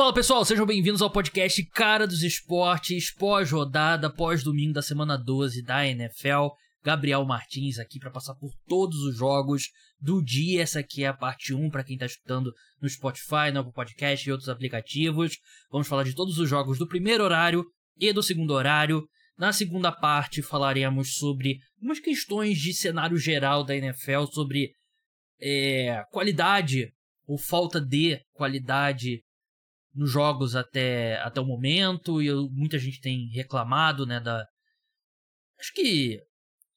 Fala pessoal, sejam bem-vindos ao podcast Cara dos Esportes, pós-rodada, pós-domingo da semana 12 da NFL. Gabriel Martins aqui para passar por todos os jogos do dia. Essa aqui é a parte 1 para quem está escutando no Spotify, no Podcast e outros aplicativos. Vamos falar de todos os jogos do primeiro horário e do segundo horário. Na segunda parte falaremos sobre umas questões de cenário geral da NFL, sobre é, qualidade ou falta de qualidade nos jogos até, até o momento, e eu, muita gente tem reclamado, né, da... Acho que,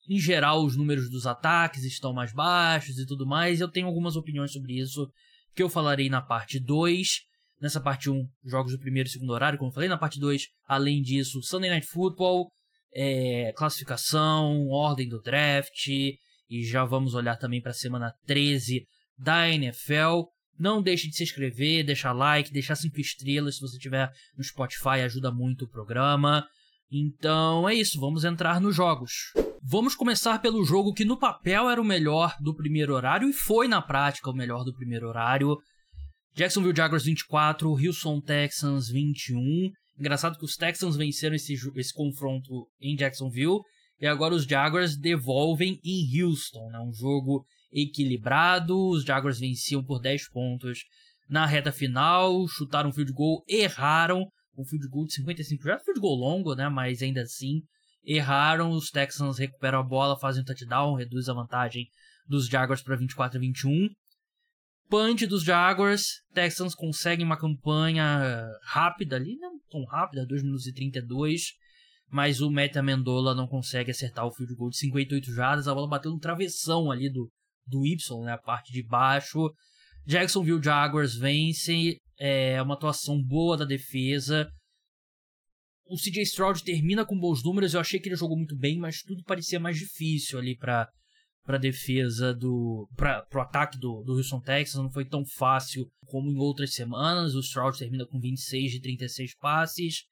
em geral, os números dos ataques estão mais baixos e tudo mais, eu tenho algumas opiniões sobre isso, que eu falarei na parte 2, nessa parte 1, jogos do primeiro e segundo horário, como eu falei, na parte 2, além disso, Sunday Night Football, é, classificação, ordem do draft, e já vamos olhar também para a semana 13 da NFL, não deixe de se inscrever, deixar like, deixar cinco estrelas se você tiver no Spotify, ajuda muito o programa. Então é isso, vamos entrar nos jogos. Vamos começar pelo jogo que no papel era o melhor do primeiro horário e foi na prática o melhor do primeiro horário. Jacksonville Jaguars 24, Houston Texans 21. Engraçado que os Texans venceram esse, esse confronto em Jacksonville e agora os Jaguars devolvem em Houston, né? Um jogo equilibrado. Os Jaguars venciam por 10 pontos na reta final, chutaram um field goal, erraram um field goal de 55 já field goal longo, né, mas ainda assim erraram. Os Texans recuperam a bola, fazem um touchdown, reduz a vantagem dos Jaguars para 24 a 21. Punch dos Jaguars, Texans conseguem uma campanha rápida ali, não tão rápida, 2 minutos e 32, mas o Matt Amendola não consegue acertar o field goal de 58 jardas, a bola bateu no travessão ali do, do Y, né, a parte de baixo. Jacksonville Jaguars vence, é uma atuação boa da defesa. O CJ Stroud termina com bons números, eu achei que ele jogou muito bem, mas tudo parecia mais difícil ali para para defesa do para pro ataque do, do Houston Texans não foi tão fácil como em outras semanas. O Stroud termina com 26 de 36 passes,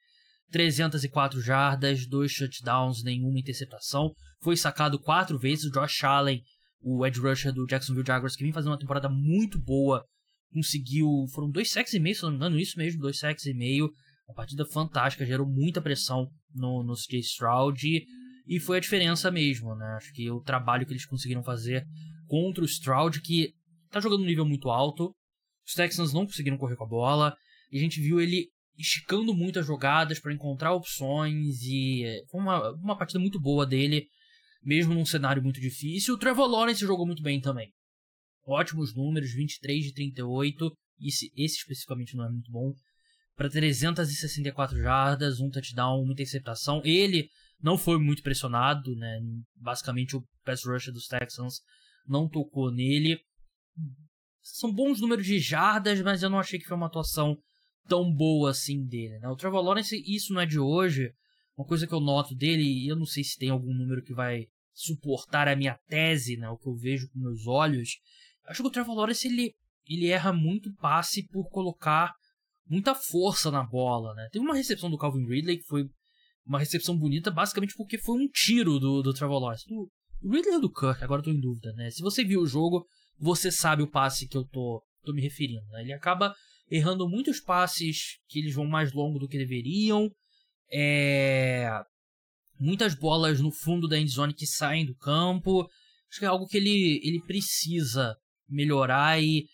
304 jardas, dois touchdowns, nenhuma interceptação. Foi sacado quatro vezes. O Josh Allen o edge rusher do Jacksonville Jaguars, que vem fazendo uma temporada muito boa, conseguiu. Foram dois sacks e meio, se não me engano, isso mesmo, dois sacks e meio. Uma partida fantástica, gerou muita pressão no, no CJ Stroud. E foi a diferença mesmo, né? Acho que o trabalho que eles conseguiram fazer contra o Stroud, que tá jogando um nível muito alto. Os Texans não conseguiram correr com a bola. E a gente viu ele esticando muitas jogadas para encontrar opções. E foi uma, uma partida muito boa dele mesmo num cenário muito difícil. O Trevor Lawrence jogou muito bem também. Ótimos números, 23 de 38. Esse, esse especificamente não é muito bom. Para 364 jardas, um touchdown, uma interceptação. Ele não foi muito pressionado, né? Basicamente o pass rusher dos Texans não tocou nele. São bons números de jardas, mas eu não achei que foi uma atuação tão boa assim dele, né? O Trevor Lawrence, isso não é de hoje. Uma coisa que eu noto dele, e eu não sei se tem algum número que vai suportar a minha tese, né, o que eu vejo com meus olhos, acho que o Trevor Lawrence ele, ele erra muito passe por colocar muita força na bola, né? Teve uma recepção do Calvin Ridley que foi uma recepção bonita, basicamente porque foi um tiro do, do Trevor Lawrence. Do, do Ridley ou do Kirk? Agora tô em dúvida, né? Se você viu o jogo, você sabe o passe que eu tô, tô me referindo, né? Ele acaba errando muitos passes que eles vão mais longo do que deveriam, é, muitas bolas no fundo da endzone que saem do campo. Acho que é algo que ele, ele precisa melhorar e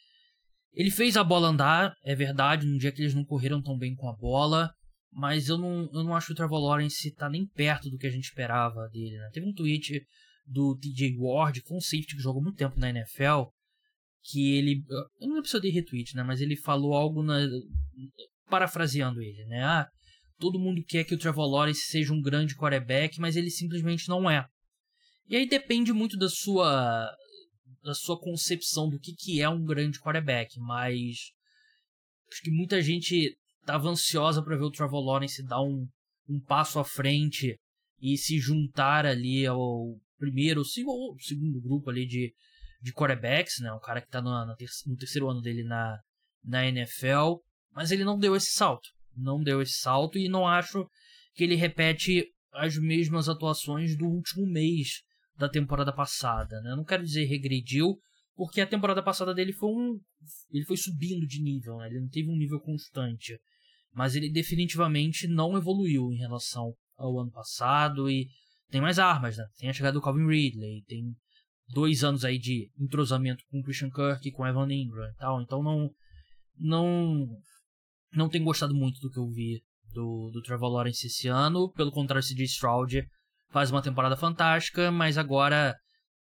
ele fez a bola andar, é verdade, num dia que eles não correram tão bem com a bola, mas eu não, eu não acho que o Trevor Lawrence tá nem perto do que a gente esperava dele, né? Teve um tweet do TJ Ward, foi um safety que jogou muito tempo na NFL, que ele, eu não lembro se eu dei retweet, né, mas ele falou algo na, parafraseando ele, né? Ah, todo mundo quer que o Trevor Lawrence seja um grande quarterback, mas ele simplesmente não é. E aí depende muito da sua da sua concepção do que, que é um grande quarterback, mas acho que muita gente estava ansiosa para ver o Trevor Lawrence dar um, um passo à frente e se juntar ali ao primeiro ou segundo grupo ali de, de quarterbacks, né? Um cara que está no, no terceiro ano dele na, na NFL, mas ele não deu esse salto não deu esse salto e não acho que ele repete as mesmas atuações do último mês da temporada passada. Né? Não quero dizer regrediu, porque a temporada passada dele foi um. Ele foi subindo de nível, né? Ele não teve um nível constante. Mas ele definitivamente não evoluiu em relação ao ano passado e tem mais armas, né? Tem a chegada do Calvin Ridley, tem dois anos aí de entrosamento com o Christian Kirk com Evan Ingram e tal. Então não. Não. Não tenho gostado muito do que eu vi do, do Trevor Lawrence esse ano. Pelo contrário, esse CJ Stroud faz uma temporada fantástica, mas agora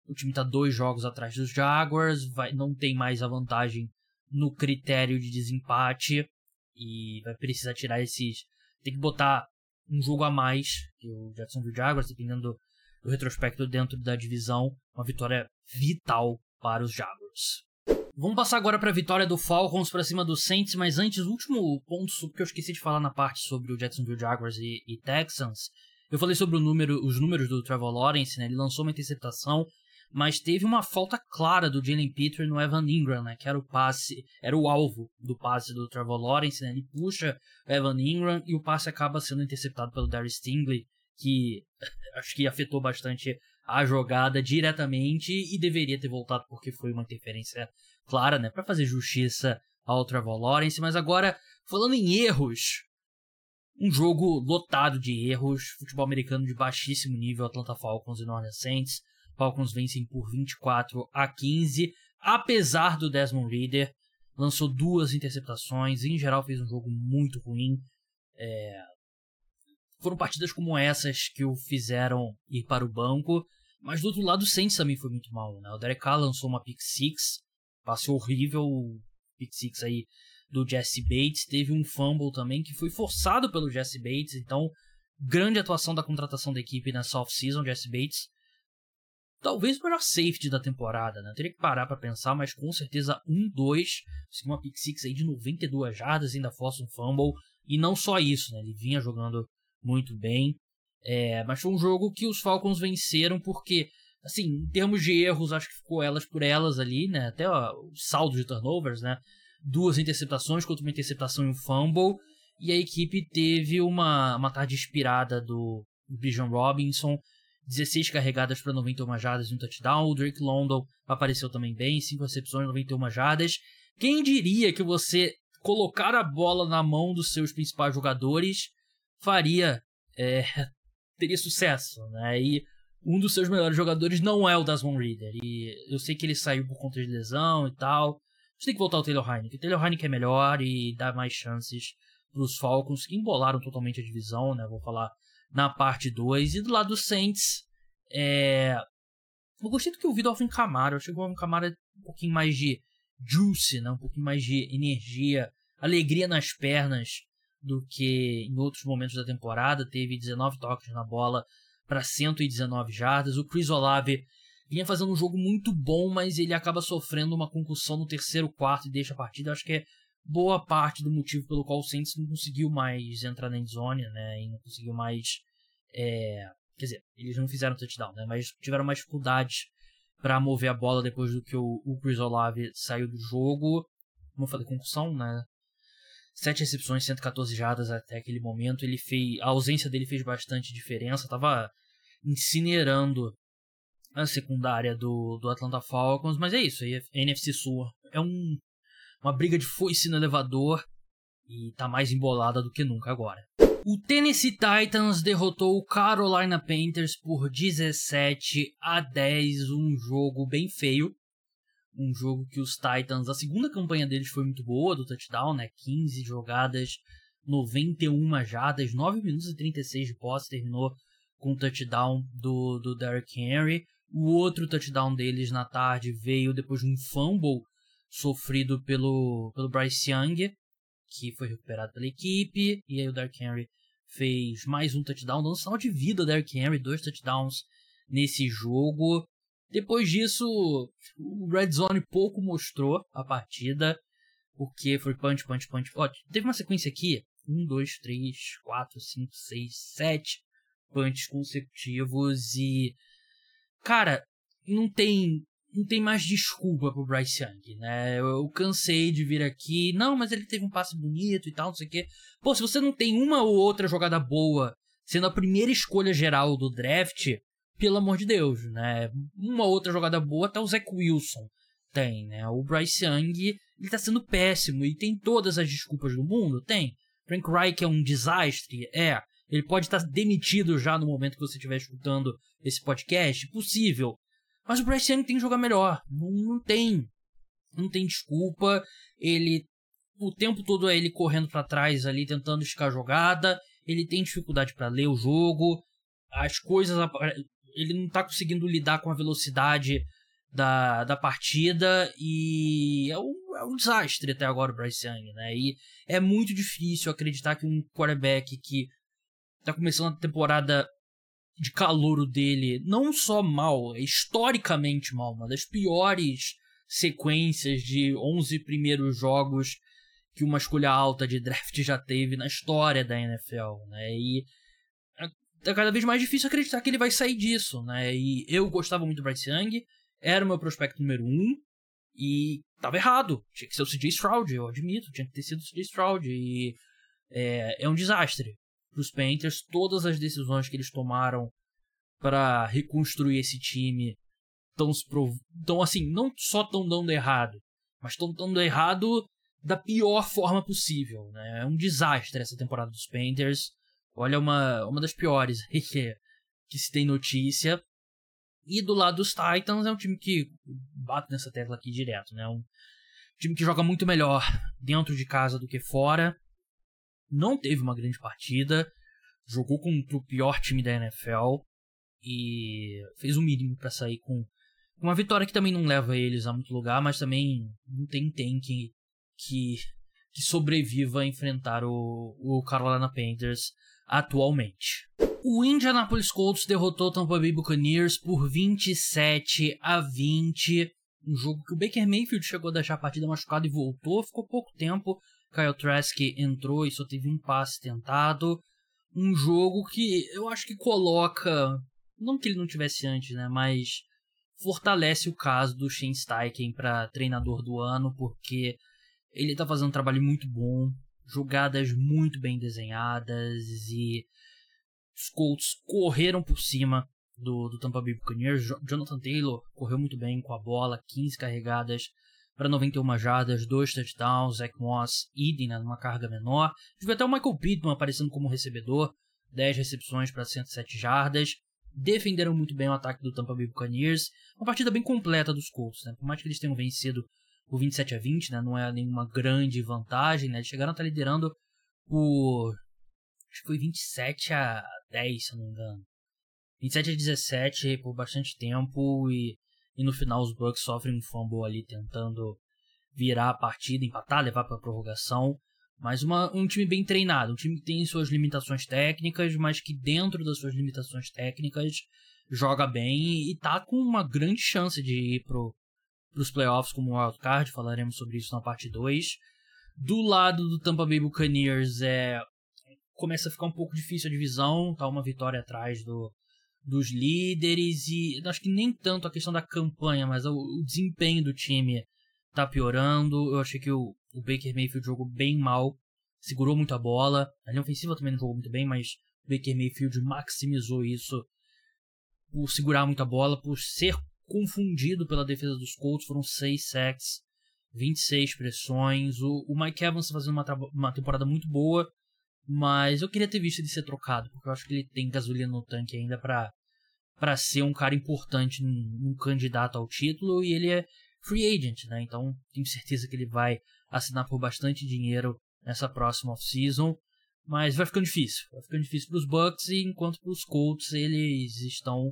o time está dois jogos atrás dos Jaguars, vai, não tem mais a vantagem no critério de desempate e vai precisar tirar esses. Tem que botar um jogo a mais que o Jacksonville Jaguars, dependendo do, do retrospecto dentro da divisão, uma vitória vital para os Jaguars. Vamos passar agora para a vitória do Falcons para cima do Saints, mas antes, o último ponto que eu esqueci de falar na parte sobre o Jacksonville Jaguars e, e Texans. Eu falei sobre número, os números do Trevor Lawrence, né? Ele lançou uma interceptação, mas teve uma falta clara do Jalen Peter no Evan Ingram, né? Que era o passe, era o alvo do passe do Trevor Lawrence, né? Ele puxa o Evan Ingram e o passe acaba sendo interceptado pelo Darius Stingley, que acho que afetou bastante a jogada diretamente e deveria ter voltado porque foi uma interferência clara, né? Para fazer justiça ao Trevor Lawrence. Mas agora, falando em erros, um jogo lotado de erros, futebol americano de baixíssimo nível, Atlanta Falcons e New Orleans Saints. Falcons vencem por 24 a 15, apesar do Desmond Reader. Lançou duas interceptações, em geral fez um jogo muito ruim. É... Foram partidas como essas que o fizeram ir para o banco. Mas do outro lado, o Saints também foi muito mal. Né? O Derek Carr lançou uma pick six, passou horrível o pick six aí do Jesse Bates. Teve um fumble também que foi forçado pelo Jesse Bates. Então, grande atuação da contratação da equipe nessa off-season. Jesse Bates talvez o melhor safety da temporada, né? Teria que parar para pensar, mas com certeza um, dois, uma pick six aí de 92 jardas, ainda força um fumble, e não só isso, né? Ele vinha jogando muito bem, é, mas foi um jogo que os Falcons venceram porque, assim, em termos de erros, acho que ficou elas por elas ali, né? Até ó, o saldo de turnovers, né? Duas interceptações contra uma interceptação e um fumble, e a equipe teve uma, uma tarde inspirada do Bijan Robinson, 16 carregadas para 91 jardas e um touchdown. O Drake London apareceu também bem, 5 recepções, 91 jardas. Quem diria que você colocar a bola na mão dos seus principais jogadores faria é, teria sucesso, né? E um dos seus melhores jogadores não é o Desmond Reader. E eu sei que ele saiu por conta de lesão e tal. Mas tem que voltar o Taylor Heineken. O Taylor Heineken é melhor e dá mais chances para os Falcons, que embolaram totalmente a divisão, né? Vou falar na parte 2. E do lado do Saints, é... eu gostei do que eu vi do Alvin Kamara. Eu achei que o Alvin Kamara é um pouquinho mais de juicy, né? um pouquinho mais de energia, alegria nas pernas do que em outros momentos da temporada. Teve 19 toques na bola para 119 jardas. O Chris Olave vinha fazendo um jogo muito bom, mas ele acaba sofrendo uma concussão no terceiro quarto e deixa a partida. Acho que é boa parte do motivo pelo qual o Saints não conseguiu mais entrar na endzone, né? E não conseguiu mais. É... Quer dizer, eles não fizeram touchdown, né? Mas tiveram mais dificuldades para mover a bola depois do que o, o Chris Olave saiu do jogo. Como eu falei, concussão, né? Sete recepções, 114 jardas até aquele momento. Ele fez, a ausência dele fez bastante diferença. Tava incinerando a secundária do, do Atlanta Falcons. Mas é isso, a NFC Sul é um uma briga de foice no elevador e tá mais embolada do que nunca agora. O Tennessee Titans derrotou o Carolina Panthers por 17 a 10, um jogo bem feio. Um jogo que os Titans, a segunda campanha deles foi muito boa do touchdown, né? 15 jogadas, 91 jardas, 9 minutos e 36 de posse, terminou com o touchdown do, do Derrick Henry. O outro touchdown deles na tarde veio depois de um fumble sofrido pelo, pelo Bryce Young, que foi recuperado pela equipe, e aí o Dark Henry fez mais um touchdown, dando sinal de vida ao Dark Henry, dois touchdowns nesse jogo. Depois disso, o Red Zone pouco mostrou a partida, porque foi punch, punch, punch. Ó, teve uma sequência aqui, um, dois, três, quatro, cinco, seis, sete punches consecutivos e... Cara, não tem não tem mais desculpa pro Bryce Young, né? Eu, eu, cansei de vir aqui, não, mas ele teve um passe bonito e tal, não sei o quê. Pô, se você não tem uma ou outra jogada boa, sendo a primeira escolha geral do draft, pelo amor de Deus, né? Uma outra jogada boa, até o Zach Wilson Tem, né? O Bryce Young, ele tá sendo péssimo e tem todas as desculpas do mundo? Tem. Frank Reich é um desastre? É. Ele pode estar demitido já no momento que você estiver escutando esse podcast? Possível. Mas o Bryce Young tem que jogar melhor. Não, não tem. Não tem desculpa. Ele. O tempo todo é ele correndo para trás ali, tentando esticar a jogada. Ele tem dificuldade para ler o jogo. As coisas. Ele não tá conseguindo lidar com a velocidade da, da partida. E é um, é um desastre até agora o Bryce Young, né? E é muito difícil acreditar que um quarterback que tá começando a temporada de calouro dele, não só mal, é historicamente mal, uma das piores sequências de 11 primeiros jogos que uma escolha alta de draft já teve na história da NFL, né? E é cada vez mais difícil acreditar que ele vai sair disso, né? E eu gostava muito do Bryce Young, era o meu prospecto número um, e tava errado. Tinha que ser o CJ Stroud, eu admito, tinha que ter sido o CJ Stroud, e é, é um desastre para os Panthers. Todas as decisões que eles tomaram para reconstruir esse time estão tão, assim, não só estão dando errado, mas estão dando errado da pior forma possível. Né? É um desastre essa temporada dos Panthers. Olha, uma, uma das piores que, que se tem notícia. E do lado dos Titans é um time que bate nessa tecla aqui direto, né? Um time que joga muito melhor dentro de casa do que fora não teve uma grande partida, jogou contra o pior time da NFL e fez o mínimo para sair com uma vitória que também não leva eles a muito lugar, mas também não tem tank que, que, que sobreviva a enfrentar o, o Carolina Panthers atualmente. O Indianapolis Colts derrotou o Tampa Bay Buccaneers por 27 a 20. Um jogo que o Baker Mayfield chegou a deixar a partida machucado e voltou, ficou pouco tempo, Kyle Trask entrou e só teve um passe tentado. Um jogo que eu acho que coloca. Não que ele não tivesse antes, né? Mas fortalece o caso do Shane Steichen para treinador do ano, porque ele tá fazendo um trabalho muito bom, jogadas muito bem desenhadas e os Colts correram por cima do, do Tampa Bay Buccaneers. Jonathan Taylor correu muito bem com a bola, 15 carregadas para 91 jardas, 2 touchdowns, Zach Moss, idem né, numa carga menor. Tive até o Michael Pittman aparecendo como recebedor, 10 recepções para 107 jardas. Defenderam muito bem o ataque do Tampa Bay Buccaneers. Uma partida bem completa dos Colts, né? Por mais que eles tenham vencido por 27 a 20, né? Não é nenhuma grande vantagem, né? Eles chegaram a estar liderando por acho que foi 27 a 10, se não me engano. 27 a 17 por bastante tempo e e no final os Bucks sofrem um fumble ali tentando virar a partida, empatar, levar para prorrogação. Mas uma, um time bem treinado, um time que tem suas limitações técnicas, mas que dentro das suas limitações técnicas joga bem e tá com uma grande chance de ir pro, pros playoffs como wildcard, falaremos sobre isso na parte 2. Do lado do Tampa Bay Buccaneers é começa a ficar um pouco difícil a divisão, tá uma vitória atrás do dos líderes e acho que nem tanto a questão da campanha, mas o, o desempenho do time tá piorando. Eu achei que o, o Baker Mayfield jogou bem mal, segurou muito a bola. A linha ofensiva também não jogou muito bem, mas o Baker Mayfield maximizou isso por segurar muito a bola, por ser confundido pela defesa dos Colts. Foram 6 sacks, 26 pressões. O, o Mike Evans tá fazendo uma, uma temporada muito boa. Mas eu queria ter visto ele ser trocado, porque eu acho que ele tem gasolina no tanque ainda para para ser um cara importante num, candidato ao título e ele é free agent, né? Então tenho certeza que ele vai assinar por bastante dinheiro nessa próxima off-season. Mas vai ficando difícil. Vai ficando difícil para os Bucks e enquanto para os Colts eles estão.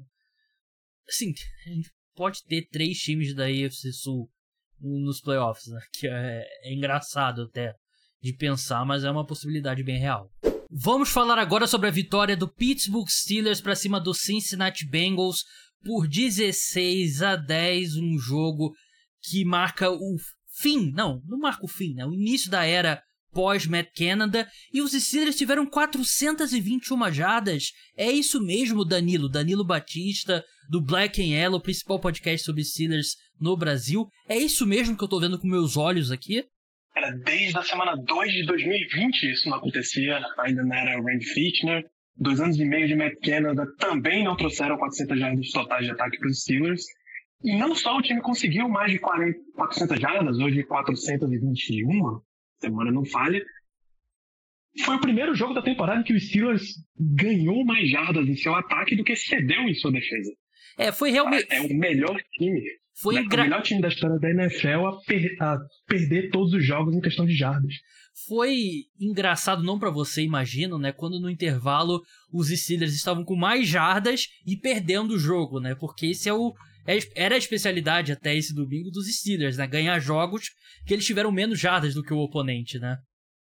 Assim, a gente pode ter três times da AFC Sul nos playoffs, né? Que é, é engraçado até de pensar, mas é uma possibilidade bem real. Vamos falar agora sobre a vitória do Pittsburgh Steelers para cima do Cincinnati Bengals por 16 a 10, um jogo que marca o fim, não, não marca o fim, né? O início da era pós-Matt Canada e os Steelers tiveram 421 jardas. É isso mesmo, Danilo, Danilo Batista, do Black and Yellow, principal podcast sobre Steelers no Brasil. É isso mesmo que eu tô vendo com meus olhos aqui? Era desde a semana 2 de 2020 isso não acontecia, ainda não era Randy Fitner. Dois anos e meio de Matt Canada também não trouxeram 400 jardas totais de ataque para os Steelers. E não só o time conseguiu mais de 40, 400 jardas, hoje 421, semana não falha. Foi o primeiro jogo da temporada em que o Steelers ganhou mais jardas em seu ataque do que cedeu em sua defesa. É, foi realmente. É o melhor time. Foi é engra... o melhor time da história da NFL a, per a perder todos os jogos em questão de jardas. Foi engraçado, não para você, imagino, né? Quando no intervalo os Steelers estavam com mais jardas e perdendo o jogo, né? Porque esse é o, era a especialidade até esse domingo dos Steelers, né? Ganhar jogos que eles tiveram menos jardas do que o oponente, né?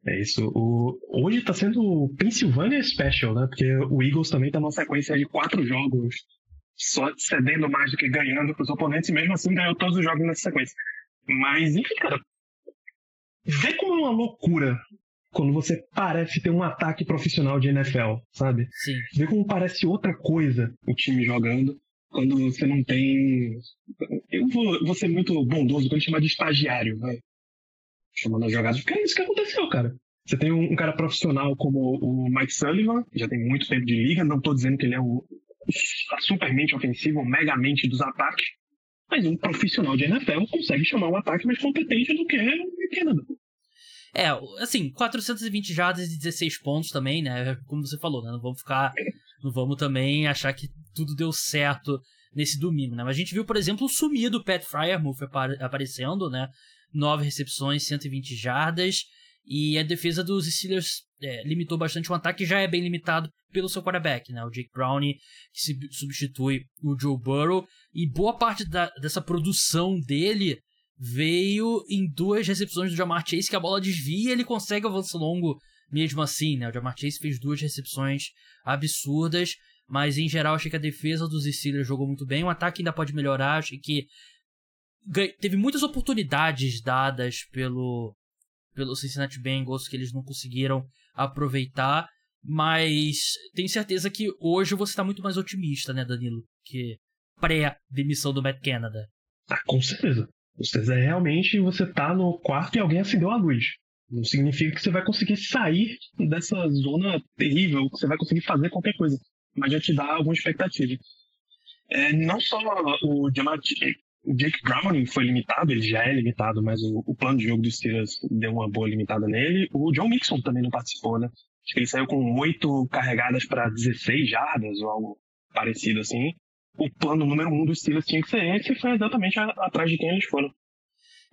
É isso. O... Hoje tá sendo o Pennsylvania Special, né? Porque o Eagles também tá numa sequência de quatro jogos só cedendo mais do que ganhando pros oponentes e mesmo assim ganhou todos os jogos nessa sequência. Mas, enfim, cara. Vê como é uma loucura quando você parece ter um ataque profissional de NFL, sabe? Sim. Vê como parece outra coisa o time jogando quando você não tem. Eu vou, vou ser muito bondoso quando chamar de estagiário, vai. Chamando as jogadas, porque é isso que aconteceu, cara. Você tem um, um, cara profissional como o Mike Sullivan, que já tem muito tempo de liga, não estou dizendo que ele é o, a supermente ofensivo, o megamente dos ataques, mas um profissional de NFL consegue chamar um ataque mais competente do que o Canada. É, assim, 420 jardas e 16 pontos também, né? Como você falou, né? Não vamos ficar. Não vamos também achar que tudo deu certo nesse domingo, né? Mas a gente viu, por exemplo, o sumido Pat Fryermuth aparecendo, né? Nove recepções, 120 jardas. E a defesa dos Steelers é, limitou bastante o ataque, já é bem limitado pelo seu quarterback, né? O Jake Brownie, que substitui o Joe Burrow. E boa parte da, dessa produção dele veio em duas recepções do Jamar Chase, que a bola desvia e ele consegue avanço longo mesmo assim, né? O Jamar Chase fez duas recepções absurdas, mas em geral achei que a defesa dos Steelers jogou muito bem, o ataque ainda pode melhorar, achei que teve muitas oportunidades dadas pelo pelo Cincinnati Bengals que eles não conseguiram aproveitar, mas tenho certeza que hoje você está muito mais otimista, né, Danilo, que pré-demissão do Matt Canada. Ah, com certeza. Você é realmente você tá no quarto e alguém acendeu a luz. Não significa que você vai conseguir sair dessa zona terrível, que você vai conseguir fazer qualquer coisa. Mas já te dá alguma expectativa. É, não só o, Jake Browning foi limitado, ele já é limitado, mas o, o, plano de jogo dos Steelers deu uma boa limitada nele. O John Mixon também não participou, né? Acho que ele saiu com oito carregadas para 16 jardas ou algo parecido assim o plano número um dos Steelers tinha que ser esse e foi exatamente a, atrás de quem eles foram.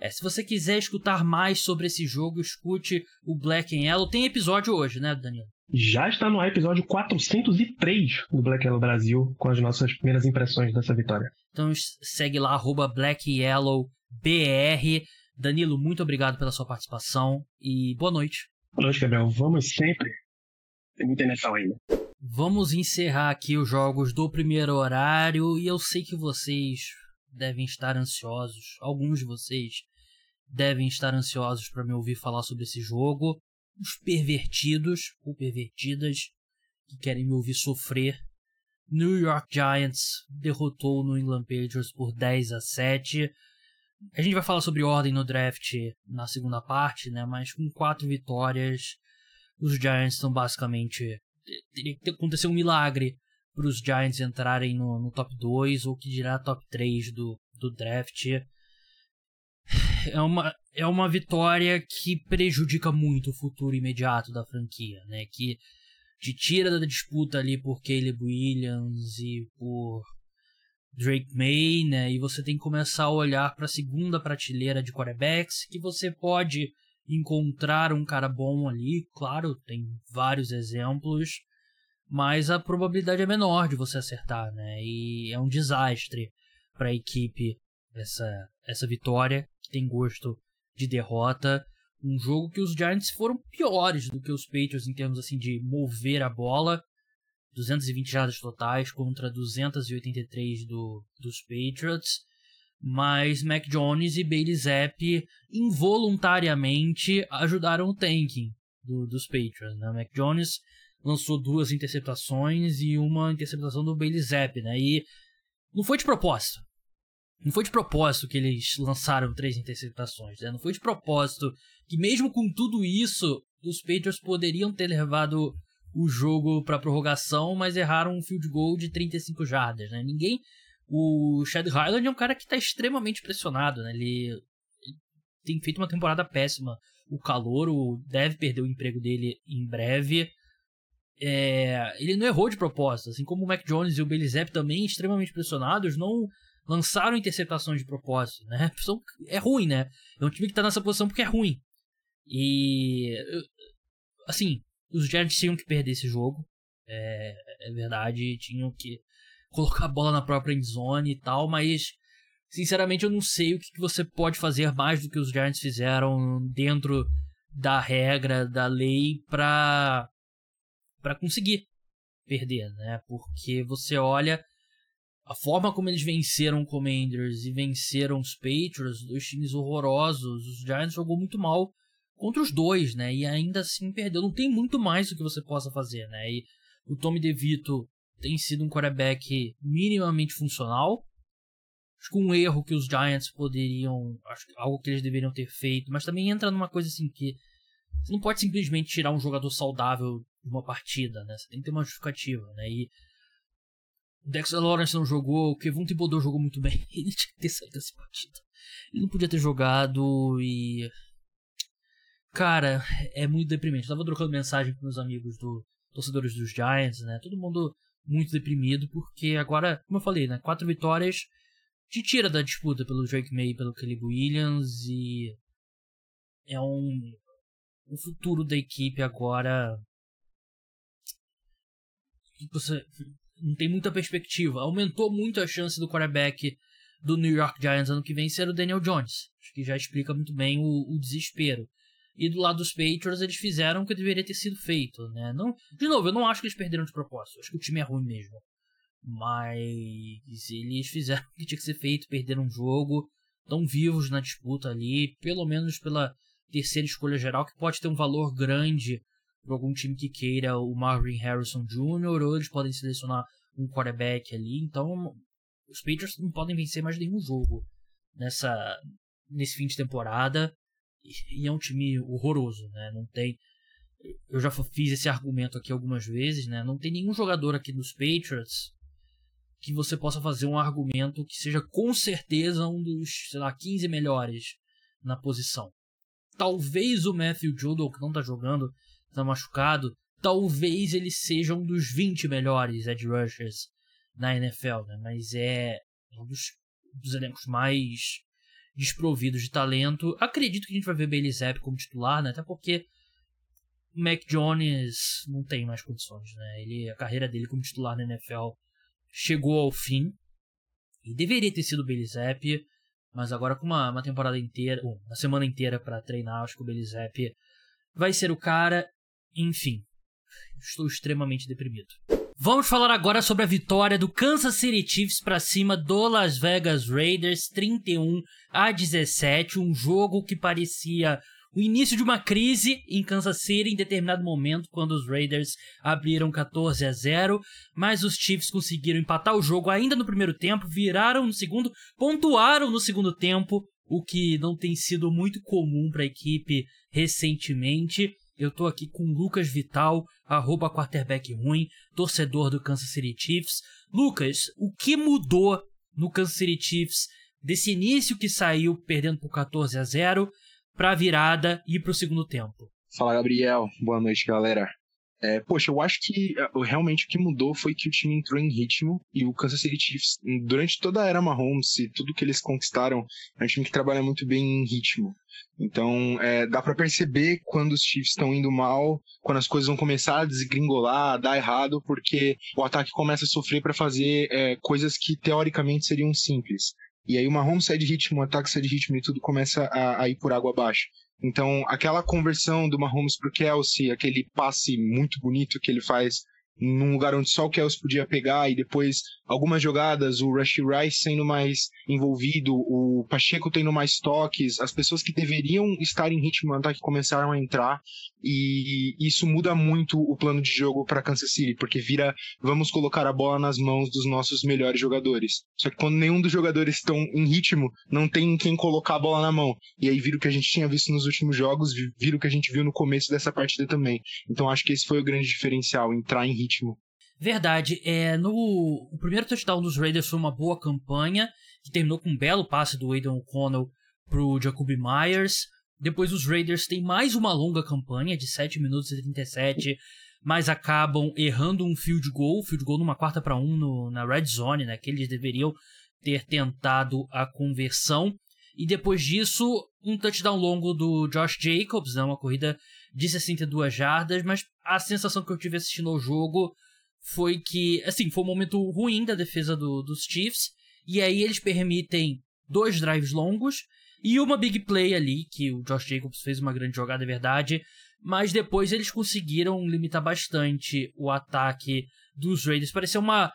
É, se você quiser escutar mais sobre esse jogo, escute o Black and Yellow. Tem episódio hoje, né, Daniel? Já está no ar episódio 403 do Black Yellow Brasil, com as nossas primeiras impressões dessa vitória. Então segue lá, arroba Black Yellow BR. Danilo, muito obrigado pela sua participação e boa noite. Boa noite, Gabriel. Vamos sempre. Tem muita NFL ainda. Vamos encerrar aqui os jogos do primeiro horário e eu sei que vocês devem estar ansiosos, alguns de vocês devem estar ansiosos para me ouvir falar sobre esse jogo. Os pervertidos ou pervertidas que querem me ouvir sofrer. New York Giants derrotou o New England Patriots por 10 a 7. A gente vai falar sobre ordem no draft na segunda parte, né? Mas com quatro vitórias, os Giants estão basicamente teria que acontecer um milagre para os Giants entrarem no, no, top 2 ou que dirá top 3 do, do draft. É uma, é uma vitória que prejudica muito o futuro imediato da franquia, né? Que te tira da disputa ali por Caleb Williams e por Drake May, né? E você tem que começar a olhar para a segunda prateleira de quarterbacks que você pode encontrar um cara bom ali, claro, tem vários exemplos, mas a probabilidade é menor de você acertar, né? E é um desastre para a equipe essa essa vitória tem gosto de derrota, um jogo que os Giants foram piores do que os Patriots em termos assim de mover a bola, 220 jardas totais contra 283 do, dos Patriots mas Mac Jones e Bailey Zapp involuntariamente ajudaram o tanking do, dos Patriots. Né? Mac Jones lançou duas interceptações e uma interceptação do Bailey Zapp, né? E não foi de propósito. Não foi de propósito que eles lançaram três interceptações, né? Não foi de propósito que mesmo com tudo isso, os Patriots poderiam ter levado o jogo para prorrogação, mas erraram um field goal de 35 jardas, né? Ninguém O Chad Highland é um cara que tá extremamente pressionado, né? Ele, tem feito uma temporada péssima. O calor deve perder o emprego dele em breve. É, ele não errou de propósito, assim como o Mac Jones e o Zapp também extremamente pressionados, não lançaram interceptações de propósito, né? É ruim, né? É um time que tá nessa posição porque é ruim. E assim, os Giants tinham que perder esse jogo. É, é verdade, tinham que colocar a bola na própria endzone e tal, mas sinceramente eu não sei o que você pode fazer mais do que os Giants fizeram dentro da regra, da lei para para conseguir perder, né? Porque você olha a forma como eles venceram o Commanders e venceram os Patriots, dois times horrorosos. Os Giants jogou muito mal contra os dois, né? E ainda assim perdeu. Não tem muito mais do que você possa fazer, né? E o Tommy DeVito tem sido um quarterback minimamente funcional. Acho que um erro que os Giants poderiam. Acho que algo que eles deveriam ter feito. Mas também entra numa coisa assim que. Você não pode simplesmente tirar um jogador saudável de uma partida, né? Você tem que ter uma justificativa, né? E o Dexter Lawrence não jogou, o Kevin Thibodeau jogou muito bem. Ele tinha que ter saído dessa partida. Ele não podia ter jogado e. Cara, é muito deprimente. Eu tava trocando mensagem com meus amigos do torcedores dos Giants, né? Todo mundo muito deprimido, porque agora, como eu falei, né? Quatro vitórias te tira da disputa pelo Drake May pelo Caleb Williams e é um, um futuro da equipe agora você não tem muita perspectiva. Aumentou muito a chance do quarterback do New York Giants ano que vem ser o Daniel Jones. Que já explica muito bem o, o desespero. E do lado dos Patriots, eles fizeram o que deveria ter sido feito, né? Não, de novo, eu não acho que eles perderam de propósito. Acho que o time é ruim mesmo. Mas eles fizeram o que tinha que ser feito, perderam um jogo, estão vivos na disputa ali, pelo menos pela terceira escolha geral, que pode ter um valor grande para algum time que queira o Marvin Harrison Jr., ou eles podem selecionar um quarterback ali. Então, os Patriots não podem vencer mais nenhum jogo nessa nesse fim de temporada. E, e é um time horroroso, né? Não tem. Eu já fiz esse argumento aqui algumas vezes, né? Não tem nenhum jogador aqui dos Patriots que você possa fazer um argumento que seja com certeza um dos, sei lá, 15 melhores na posição. Talvez o Matthew Judon, que não tá jogando, tá machucado, talvez ele seja um dos 20 melhores edge rushers na NFL, né? Mas é um dos, dos elencos mais desprovidos de talento. Acredito que a gente vai ver Bailey Zapp como titular, né? Até porque o Mac Jones não tem mais condições, né? Ele, a carreira dele como titular na NFL chegou ao fim. E deveria ter sido o Bailey Zapp, mas agora com uma, uma temporada inteira, uma semana inteira para treinar, acho que o Zapp vai ser o cara. Enfim, estou extremamente deprimido. Vamos falar agora sobre a vitória do Kansas City Chiefs para cima do Las Vegas Raiders, 31 a 17, um jogo que parecia o início de uma crise em Kansas City em determinado momento, quando os Raiders abriram 14 a 0, mas os Chiefs conseguiram empatar o jogo ainda no primeiro tempo, viraram no segundo, pontuaram no segundo tempo, o que não tem sido muito comum para a equipe recentemente. Eu tô aqui com Lucas Vital, arroba quarterback ruim, torcedor do Kansas City Chiefs. Lucas, o que mudou no Kansas City Chiefs desse início que saiu perdendo por 14 a 0 para a virada e para o segundo tempo? Fala, Gabriel. Boa noite, galera. É, poxa, eu acho que é, realmente o que mudou foi que o time entrou em ritmo e o Kansas City Chiefs, durante toda a era Mahomes e tudo que eles conquistaram, é um time que trabalha muito bem em ritmo. Então, é, dá para perceber quando os Chiefs estão indo mal, quando as coisas vão começar a desgringolar, a dar errado, porque o ataque começa a sofrer para fazer é, coisas que teoricamente seriam simples. E aí o Mahomes sai de ritmo, o ataque sai de ritmo e tudo começa a, a ir por água abaixo. Então, aquela conversão do Mahomes pro Kelsey, aquele passe muito bonito que ele faz num lugar onde só o Kelsey podia pegar e depois algumas jogadas, o Rush Rice sendo mais envolvido, o Pacheco tendo mais toques, as pessoas que deveriam estar em ritmo no ataque começaram a entrar e isso muda muito o plano de jogo para Kansas City, porque vira vamos colocar a bola nas mãos dos nossos melhores jogadores. Só que quando nenhum dos jogadores estão em ritmo, não tem quem colocar a bola na mão. E aí vira o que a gente tinha visto nos últimos jogos, vira o que a gente viu no começo dessa partida também. Então acho que esse foi o grande diferencial, entrar em ritmo Verdade. É, no, o primeiro touchdown dos Raiders foi uma boa campanha, que terminou com um belo passe do Aidan O'Connell pro Jacoby Myers. Depois os Raiders têm mais uma longa campanha de 7 minutos e 37, mas acabam errando um field goal, field goal numa quarta para um no, na red zone, né, que eles deveriam ter tentado a conversão. E depois disso, um touchdown longo do Josh Jacobs, né, uma corrida de 62 jardas, mas a sensação que eu tive assistindo ao jogo foi que, assim, foi um momento ruim da defesa do, dos Chiefs, e aí eles permitem dois drives longos e uma big play ali, que o Josh Jacobs fez uma grande jogada, é verdade, mas depois eles conseguiram limitar bastante o ataque dos Raiders. Parecia uma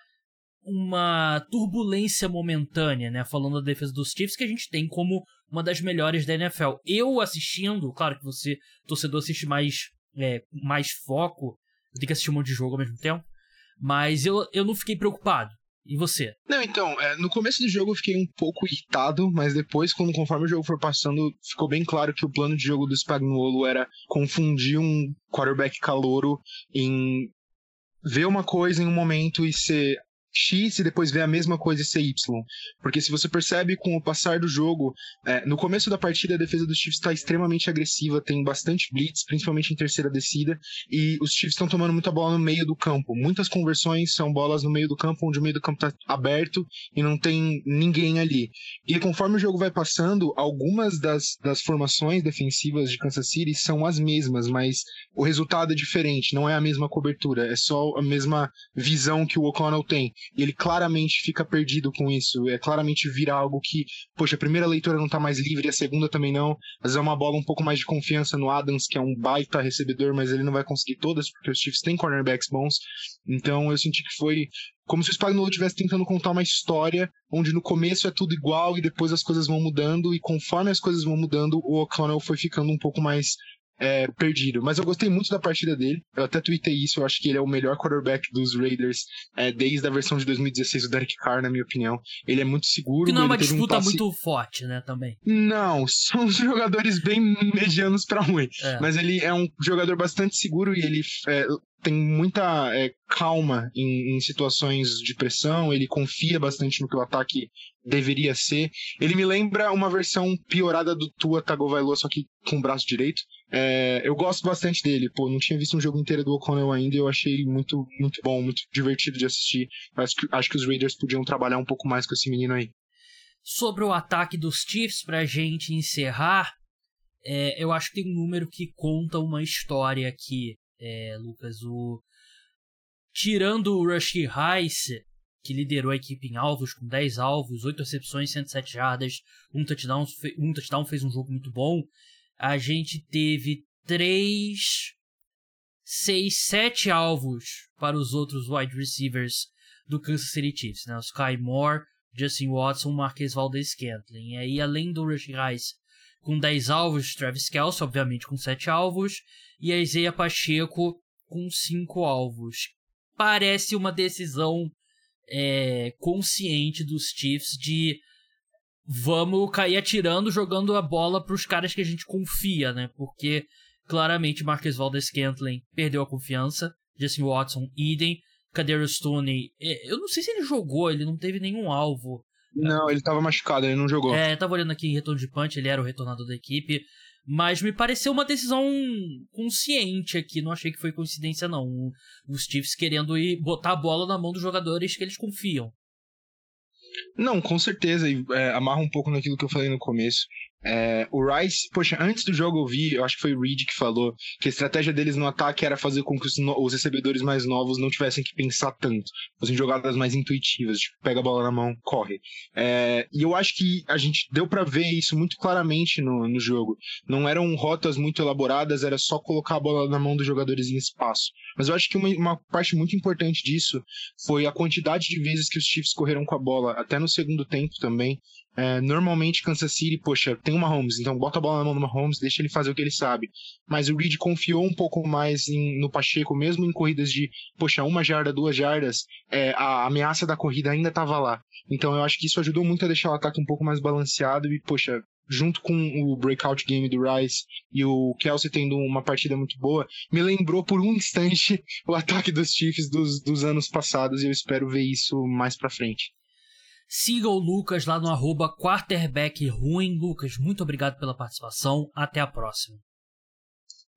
uma turbulência momentânea, né? Falando da defesa dos Chiefs, que a gente tem como uma das melhores da NFL. Eu assistindo, claro que você, torcedor, assiste mais, é, mais foco, tenho que assistir um monte de jogo ao mesmo tempo, mas eu, eu não fiquei preocupado. E você? Não, então, é, no começo do jogo eu fiquei um pouco irritado, mas depois, quando conforme o jogo foi passando, ficou bem claro que o plano de jogo do Spagnuolo era confundir um quarterback calouro em ver uma coisa em um momento e ser X e depois ver a mesma coisa e ser Y. Porque se você percebe com o passar do jogo, é, no começo da partida a defesa dos Chiefs está extremamente agressiva, tem bastante blitz, principalmente em terceira descida, e os Chiefs estão tomando muita bola no meio do campo. Muitas conversões são bolas no meio do campo, onde o meio do campo está aberto e não tem ninguém ali. E conforme o jogo vai passando, algumas das, das formações defensivas de Kansas City são as mesmas, mas o resultado é diferente, não é a mesma cobertura, é só a mesma visão que o O'Connell tem. E ele claramente fica perdido com isso. É claramente vira algo que, poxa, a primeira leitura não tá mais livre, a segunda também não. Às vezes é uma bola um pouco mais de confiança no Adams, que é um baita recebedor, mas ele não vai conseguir todas, porque os Chiefs têm cornerbacks bons. Então eu senti que foi como se o Spagnuolo estivesse tentando contar uma história onde no começo é tudo igual e depois as coisas vão mudando e conforme as coisas vão mudando o O'Connell foi ficando um pouco mais é, perdido. Mas eu gostei muito da partida dele. Eu até tuitei isso. Eu acho que ele é o melhor quarterback dos Raiders é, desde a versão de 2016 do Derek Carr, na minha opinião. Ele é muito seguro. Que não é uma disputa um passe... muito forte, né? Também. Não, são jogadores bem medianos para ruim. É. Mas ele é um jogador bastante seguro e ele é, tem muita é, calma em, em, situações de pressão, ele confia bastante no que o ataque deveria ser. Ele me lembra uma versão piorada do Tua Tagovailoa, só que com o braço direito. É, eu gosto bastante dele, pô, não tinha visto um jogo inteiro do O'Connell ainda e eu achei muito, muito bom, muito divertido de assistir. Acho que, acho que os Raiders podiam trabalhar um pouco mais com esse menino aí. Sobre o ataque dos Chiefs, pra gente encerrar, é, eu acho que tem um número que conta uma história aqui, é, Lucas. O... Tirando o Rushy Rice, que liderou a equipe em alvos, com 10 alvos, 8 recepções, 107 jardas, um touchdown, um touchdown fez um jogo muito bom a gente teve três, seis, sete alvos para os outros wide receivers do Kansas City Chiefs, né? Sky Moore, Justin Watson, Marquez Valdez-Scantling. E aí, além do Rush Rice com 10 alvos, Travis Kelce, obviamente, com 7 alvos, e a Isaiah Pacheco com 5 alvos. Parece uma decisão é, consciente dos Chiefs de vamos cair atirando, jogando a bola para os caras que a gente confia, né? Porque claramente Marques Valdes Scantling perdeu a confiança, Justin Watson, idem, Kader Stone, é, eu não sei se ele jogou, ele não teve nenhum alvo. Não, ele estava machucado, ele não jogou. É, tava olhando aqui em retorno de punch, ele era o retornador da equipe, mas me pareceu uma decisão consciente aqui, não achei que foi coincidência não. Os Chiefs querendo ir botar a bola na mão dos jogadores que eles confiam. Não, com certeza, e é, amarra um pouco naquilo que eu falei no começo. É, o Rice, poxa, antes do jogo eu vi, eu acho que foi o Reed que falou que a estratégia deles no ataque era fazer com que os, os recebedores mais novos não tivessem que pensar tanto, fossem jogadas mais intuitivas, tipo, pega a bola na mão, corre. É, e eu acho que a gente deu para ver isso muito claramente no, no jogo. Não eram rotas muito elaboradas, era só colocar a bola na mão dos jogadores em espaço. Mas eu acho que uma, uma parte muito importante disso foi a quantidade de vezes que os Chiefs correram com a bola, até no segundo tempo também. É, normalmente Kansas City, poxa, tem uma Mahomes, então bota a bola na mão do Mahomes, deixa ele fazer o que ele sabe. Mas o Reed confiou um pouco mais em, no Pacheco, mesmo em corridas de, poxa, uma jarda, duas jardas, é, a ameaça da corrida ainda estava lá. Então eu acho que isso ajudou muito a deixar o ataque um pouco mais balanceado e, poxa, junto com o breakout game do Rice e o Kelsey tendo uma partida muito boa, me lembrou por um instante o ataque dos Chiefs dos, dos anos passados e eu espero ver isso mais pra frente. Siga o Lucas lá no arroba quarterback ruim. Lucas, muito obrigado pela participação. Até a próxima.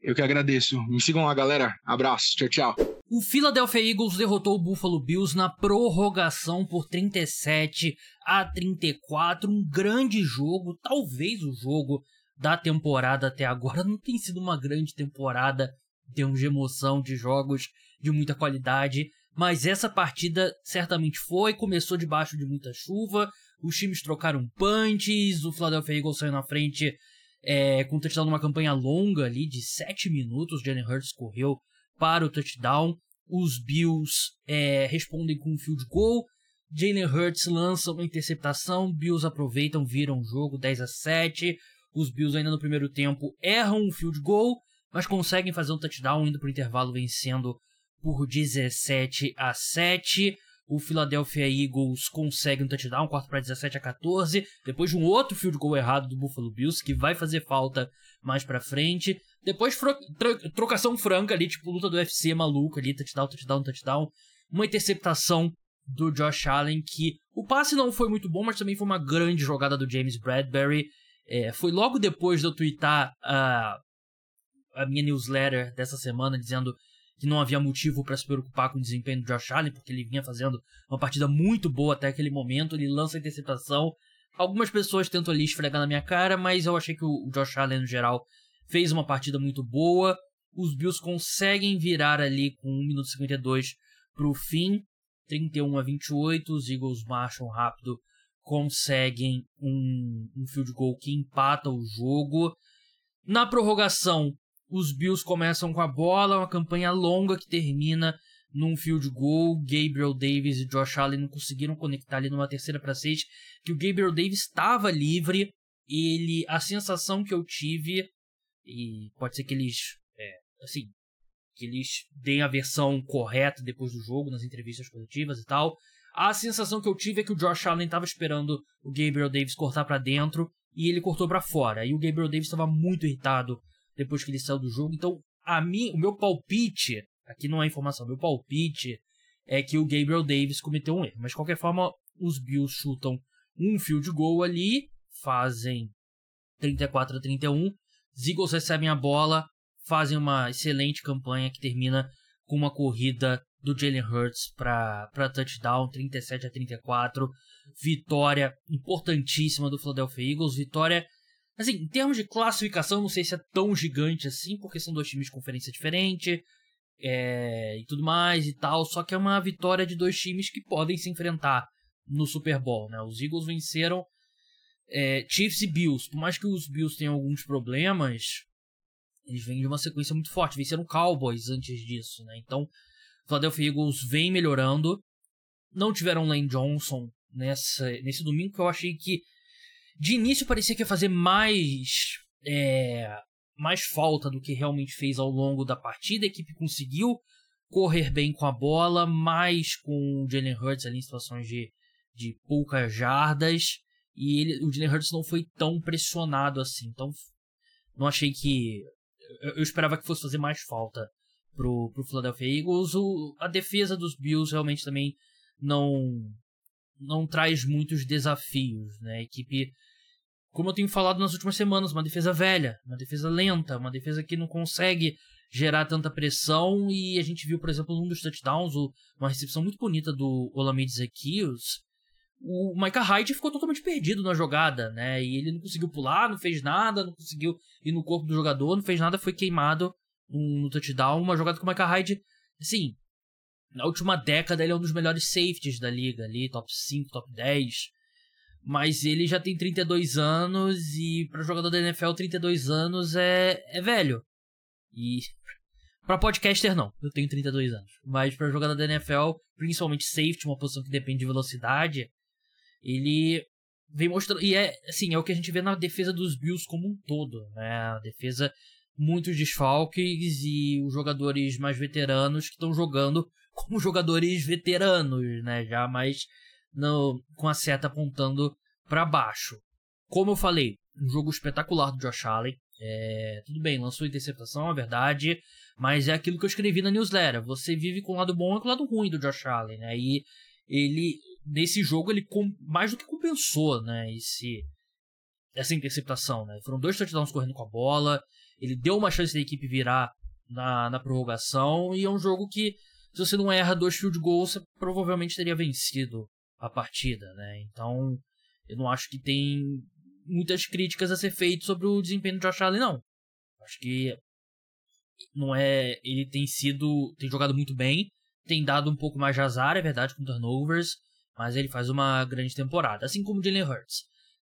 Eu que agradeço. Me sigam lá, galera. Abraço. Tchau, tchau. O Philadelphia Eagles derrotou o Buffalo Bills na prorrogação por 37 a 34. Um grande jogo, talvez o jogo da temporada até agora. Não tem sido uma grande temporada em termos de emoção, de jogos de muita qualidade. Mas essa partida certamente foi. Começou debaixo de muita chuva. Os times trocaram punches. O Philadelphia Eagles saiu na frente é, com um touchdown numa campanha longa ali de 7 minutos. Jalen Hurts correu para o touchdown. Os Bills é, respondem com um field goal. Jalen Hurts lança uma interceptação. Bills aproveitam, viram o jogo 10 a 7. Os Bills ainda no primeiro tempo erram um field goal, mas conseguem fazer um touchdown indo para o intervalo vencendo por 17 a 7. O Philadelphia Eagles consegue um touchdown, quarto para 17 a 14, depois de um outro field goal errado do Buffalo Bills, que vai fazer falta mais para frente. Depois trocação franca ali, tipo luta do UFC maluco ali, touchdown, touchdown, touchdown. Uma interceptação do Josh Allen, que o passe não foi muito bom, mas também foi uma grande jogada do James Bradbury. É, foi logo depois de eu twittar a minha newsletter dessa semana dizendo que não havia motivo para se preocupar com o desempenho do Josh Allen, porque ele vinha fazendo uma partida muito boa até aquele momento, ele lança a interceptação. Algumas pessoas tentam ali esfregar na minha cara, mas eu achei que o Josh Allen, no geral, fez uma partida muito boa. Os Bills conseguem virar ali com 1 minuto e 52 para o fim, 31 a 28. Os Eagles marcham rápido, conseguem um, um field goal que empata o jogo. Na prorrogação, os Bills começam com a bola, uma campanha longa que termina num field goal. Gabriel Davis e Josh Allen não conseguiram conectar ali numa terceira para seis, que o Gabriel Davis estava livre. Ele, a sensação que eu tive, e pode ser que eles, é, assim, que eles deem a versão correta depois do jogo, nas entrevistas coletivas e tal. A sensação que eu tive é que o Josh Allen estava esperando o Gabriel Davis cortar para dentro e ele cortou para fora. E o Gabriel Davis estava muito irritado depois que ele saiu do jogo. Então, a mim, o meu palpite, aqui não é informação, meu palpite é que o Gabriel Davis cometeu um erro. Mas de qualquer forma, os Bills chutam um field goal ali, fazem 34 a 31. Os Eagles recebem a bola, fazem uma excelente campanha que termina com uma corrida do Jalen Hurts para touchdown, 37 a 34. Vitória importantíssima do Philadelphia Eagles, vitória Assim, em termos de classificação, não sei se é tão gigante assim, porque são dois times de conferência diferente é, e tudo mais e tal. Só que é uma vitória de dois times que podem se enfrentar no Super Bowl, né? Os Eagles venceram é, Chiefs e Bills. Por mais que os Bills tenham alguns problemas, eles vêm de uma sequência muito forte. Venceram Cowboys antes disso, né? Então, o Philadelphia Eagles vem melhorando. Não tiveram Lane Johnson nessa, nesse domingo, que eu achei que de início parecia que ia fazer mais. É, mais falta do que realmente fez ao longo da partida. A equipe conseguiu correr bem com a bola, mais com o Jalen Hurts ali em situações de, de poucas jardas. E ele, o Jalen Hurts não foi tão pressionado assim. Então, não achei que. Eu, eu esperava que fosse fazer mais falta pro, pro Philadelphia Eagles. O, a defesa dos Bills realmente também não não traz muitos desafios, né? A equipe como eu tenho falado nas últimas semanas, uma defesa velha, uma defesa lenta, uma defesa que não consegue gerar tanta pressão. E a gente viu, por exemplo, num dos touchdowns, uma recepção muito bonita do Olamide Zaccheaus. O Micah Hyde ficou totalmente perdido na jogada, né? E ele não conseguiu pular, não fez nada, não conseguiu ir no corpo do jogador, não fez nada, foi queimado no touchdown. Uma jogada com o Micah Hyde, assim, na última década ele é um dos melhores safeties da liga ali, top 5, top 10. Mas ele já tem 32 anos e para jogador da NFL 32 anos é, é velho. E para podcaster não, eu tenho 32 anos. Mas para jogador da NFL, principalmente safety, uma posição que depende de velocidade, ele vem mostrando e é assim, é o que a gente vê na defesa dos Bills como um todo, né? A defesa muitos desfalques e os jogadores mais veteranos que estão jogando como jogadores veteranos, né? Já mais no, com a seta apontando para baixo. como eu falei, um jogo espetacular do Josh Allen. É, tudo bem, lançou interceptação, é verdade, mas é aquilo que eu escrevi na newsletter. Você vive com o lado bom e com o lado ruim do Josh Allen, né? E ele, nesse jogo, ele mais do que compensou, né? Esse, essa interceptação, né? Foram dois touchdowns correndo com a bola, ele deu uma chance da equipe virar na, na prorrogação, e é um jogo que, se você não erra dois field goals, você provavelmente teria vencido a partida, né? Então, eu não acho que tem muitas críticas a ser feitas sobre o desempenho do Josh Allen, não. Acho que não é. Ele tem sido. tem jogado muito bem, tem dado um pouco mais de azar, é verdade, com turnovers, mas ele faz uma grande temporada, assim como o Jalen Hurts.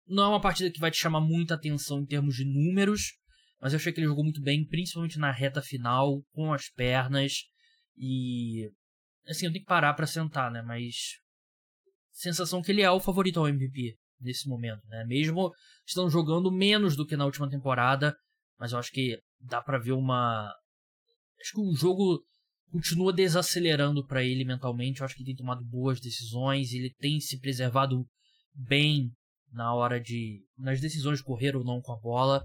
Não é uma partida que vai te chamar muita atenção em termos de números, mas eu achei que ele jogou muito bem, principalmente na reta final, com as pernas. E. Assim, eu tenho que parar para sentar, né? Mas. Sensação que ele é o favorito ao MVP nesse momento, né? Mesmo estão jogando menos do que na última temporada, mas eu acho que dá para ver uma acho que o jogo continua desacelerando para ele mentalmente, eu acho que ele tem tomado boas decisões, ele tem se preservado bem na hora de nas decisões de correr ou não com a bola.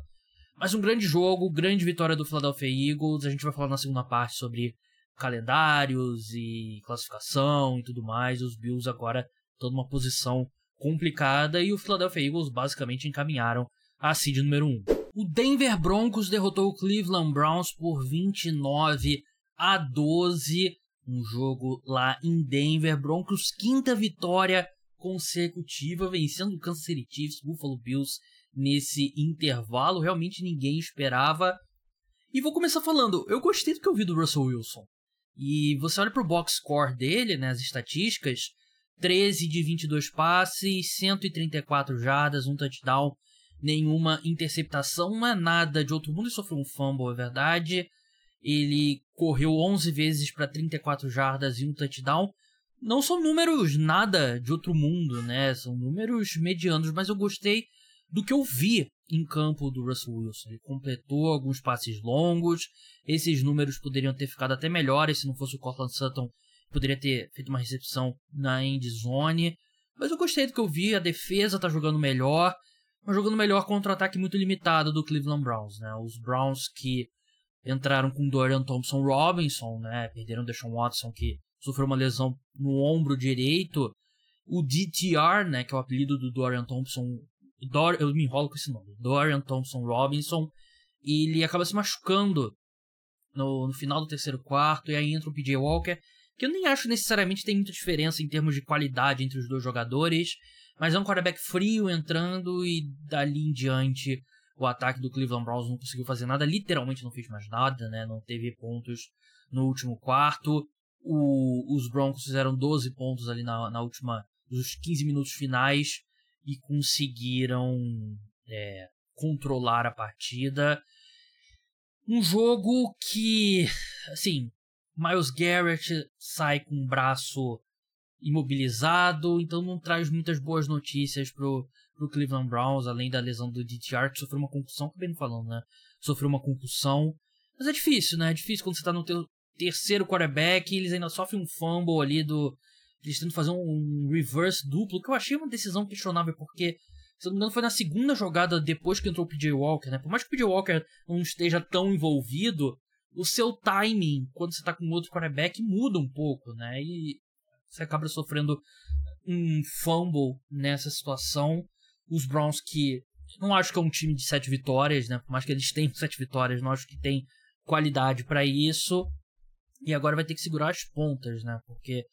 Mas um grande jogo, grande vitória do Philadelphia Eagles. A gente vai falar na segunda parte sobre calendários e classificação e tudo mais. Os Bills agora estão numa posição complicada e o Philadelphia Eagles basicamente encaminharam a seed número 1. O Denver Broncos derrotou o Cleveland Browns por 29 a 12, um jogo lá em Denver. Broncos quinta vitória consecutiva, vencendo o Kansas City Chiefs, Buffalo Bills nesse intervalo. Realmente ninguém esperava. E vou começar falando, eu gostei do que eu vi do Russell Wilson. E você olha pro box score dele, né, as estatísticas, 13 de 22 passes, 134 jardas, um touchdown, nenhuma interceptação, não é nada de outro mundo. Ele sofreu um fumble, é verdade. Ele correu 11 vezes para 34 jardas e um touchdown. Não são números nada de outro mundo, né? São números medianos, mas eu gostei do que eu vi em campo do Russell Wilson. Ele completou alguns passes longos. Esses números poderiam ter ficado até melhores se não fosse o Cortland Sutton poderia ter feito uma recepção na end zone. Mas eu gostei do que eu vi, a defesa tá jogando melhor, mas jogando melhor contra um ataque muito limitado do Cleveland Browns, né? Os Browns que entraram com Dorian Thompson Robinson, né? Perderam Deshaun Watson que sofreu uma lesão no ombro direito. O DTR, né, que é o apelido do Dorian Thompson, Dor, eu me enrolo com esse nome, Dorian Thompson Robinson, ele acaba se machucando no, no final do terceiro quarto e aí entra o PJ Walker que eu nem acho necessariamente tem muita diferença em termos de qualidade entre os dois jogadores, mas é um quarterback frio entrando e dali em diante o ataque do Cleveland Browns não conseguiu fazer nada, literalmente não fez mais nada, né? Não teve pontos no último quarto. O, os Broncos fizeram 12 pontos ali na, na última, nos 15 minutos finais e conseguiram é, controlar a partida. Um jogo que, assim, Miles Garrett sai com o braço imobilizado, então não traz muitas boas notícias pro, pro Cleveland Browns, além da lesão do DTR, que sofreu uma concussão, acabei não falando, né? Sofreu uma concussão. Mas é difícil, né? É difícil quando você tá no teu terceiro quarterback e eles ainda sofrem um fumble ali do. Eles tentam fazer um reverse duplo, que eu achei uma decisão questionável, porque, se eu não me engano, foi na segunda jogada depois que entrou o PJ Walker, né? Por mais que o PJ Walker não esteja tão envolvido, o seu timing, quando você tá com outro quarterback, muda um pouco, né? E você acaba sofrendo um fumble nessa situação. Os Browns que não acho que é um time de sete vitórias, né? Por mais que eles tenham sete vitórias, não acho que tem qualidade para isso. E agora vai ter que segurar as pontas, né? Porque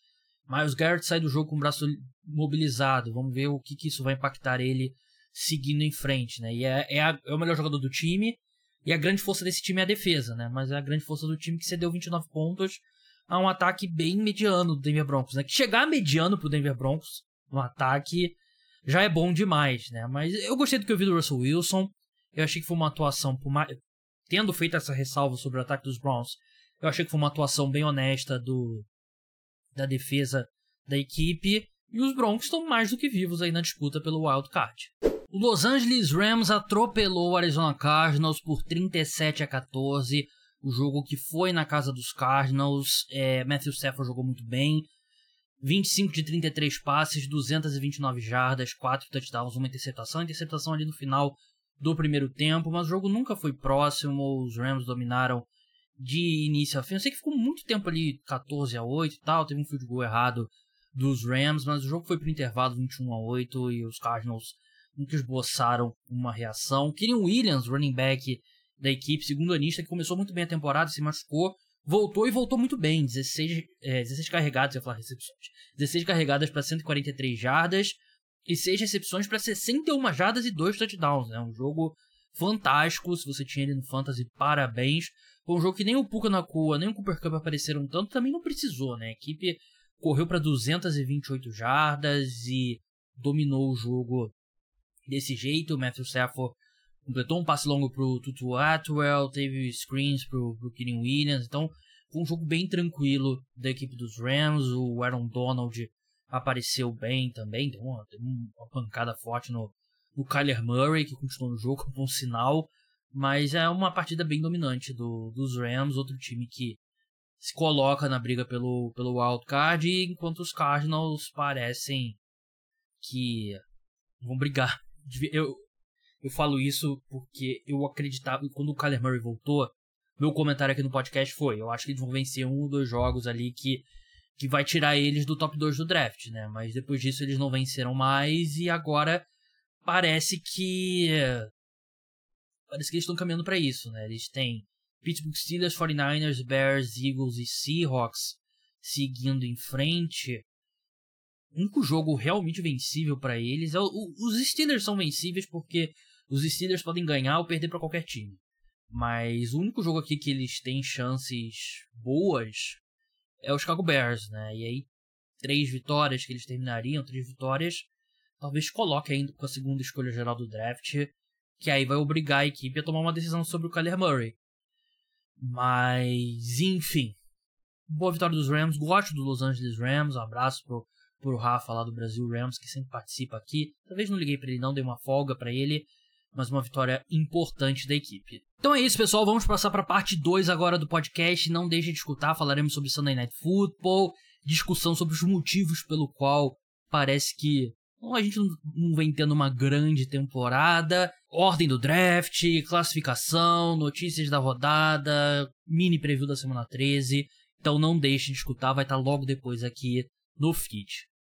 Miles Garrett sai do jogo com o braço mobilizado. Vamos ver o que, que isso vai impactar ele seguindo em frente, né? E é, é, a, é o melhor jogador do time. E a grande força desse time é a defesa, né? Mas é a grande força do time que cedeu 29 pontos a um ataque bem mediano do Denver Broncos, né? Que chegar mediano pro Denver Broncos no ataque já é bom demais, né? Mas eu gostei do que eu vi do Russell Wilson. Eu achei que foi uma atuação, por mais... tendo feito essa ressalva sobre o ataque dos Browns, eu achei que foi uma atuação bem honesta do da defesa da equipe. E os Broncos estão mais do que vivos aí na disputa pelo wild card. O Los Angeles Rams atropelou o Arizona Cardinals por 37 a 14. O jogo que foi na casa dos Cardinals. É, Matthew Stafford jogou muito bem. 25 de 33 passes, 229 jardas, 4 touchdowns, uma interceptação. Interceptação ali no final do primeiro tempo, mas o jogo nunca foi próximo. Os Rams dominaram de início a fim. Eu sei que ficou muito tempo ali, 14 a 8 e tal. Teve um field goal errado dos Rams, mas o jogo foi pro intervalo 21 a 8 e os Cardinals nunca esboçaram uma reação. Kyrian Williams, running back da equipe, segundo anista, que começou muito bem a temporada, se machucou, voltou e voltou muito bem. 16, é, 16 carregadas, eu ia falar recepções. 16 carregadas para 143 jardas e 6 recepções para 61 jardas e 2 touchdowns. É né? um jogo fantástico. Se você tinha ele no Fantasy, parabéns. Foi um jogo que nem o Puka na Cua, nem o Cooper Cup apareceram tanto, também não precisou, né? A equipe correu para 228 jardas e dominou o jogo desse jeito. O Matthew Stafford completou um passe longo pro Tutu Atwell, teve screens pro, pro Williams, então foi um jogo bem tranquilo da equipe dos Rams. O Aaron Donald apareceu bem também, deu uma, deu uma pancada forte no, no Kyler Murray, que continuou no jogo, um sinal. Mas é uma partida bem dominante do, dos Rams, outro time que se coloca na briga pelo, pelo wildcard, enquanto os Cardinals parecem que vão brigar. Eu, eu falo isso porque eu acreditava, quando o Kyler Murray voltou, meu comentário aqui no podcast foi, eu acho que eles vão vencer um ou dois jogos ali que, que vai tirar eles do top 2 do draft, né? Mas depois disso eles não venceram mais e agora parece que parece que eles estão caminhando para isso, né? Eles têm Pittsburgh Steelers, 49ers, Bears, Eagles e Seahawks seguindo em frente o único jogo realmente vencível para eles é o, o, os Steelers são vencíveis porque os Steelers podem ganhar ou perder para qualquer time. Mas o único jogo aqui que eles têm chances boas é o Chicago Bears, né? E aí três vitórias que eles terminariam, três vitórias, talvez coloque ainda com a segunda escolha geral do draft, que aí vai obrigar a equipe a tomar uma decisão sobre o Kyler Murray. Mas, enfim, boa vitória dos Rams, gosto do Los Angeles Rams, um abraço pro por Rafa lá do Brasil Rams, que sempre participa aqui. Talvez não liguei para ele não, dei uma folga para ele, mas uma vitória importante da equipe. Então é isso, pessoal, vamos passar para parte 2 agora do podcast. Não deixe de escutar, falaremos sobre Sunday Night Football, discussão sobre os motivos pelo qual parece que a gente não vem tendo uma grande temporada, ordem do draft, classificação, notícias da rodada, mini preview da semana 13. Então não deixe de escutar, vai estar logo depois aqui no feed.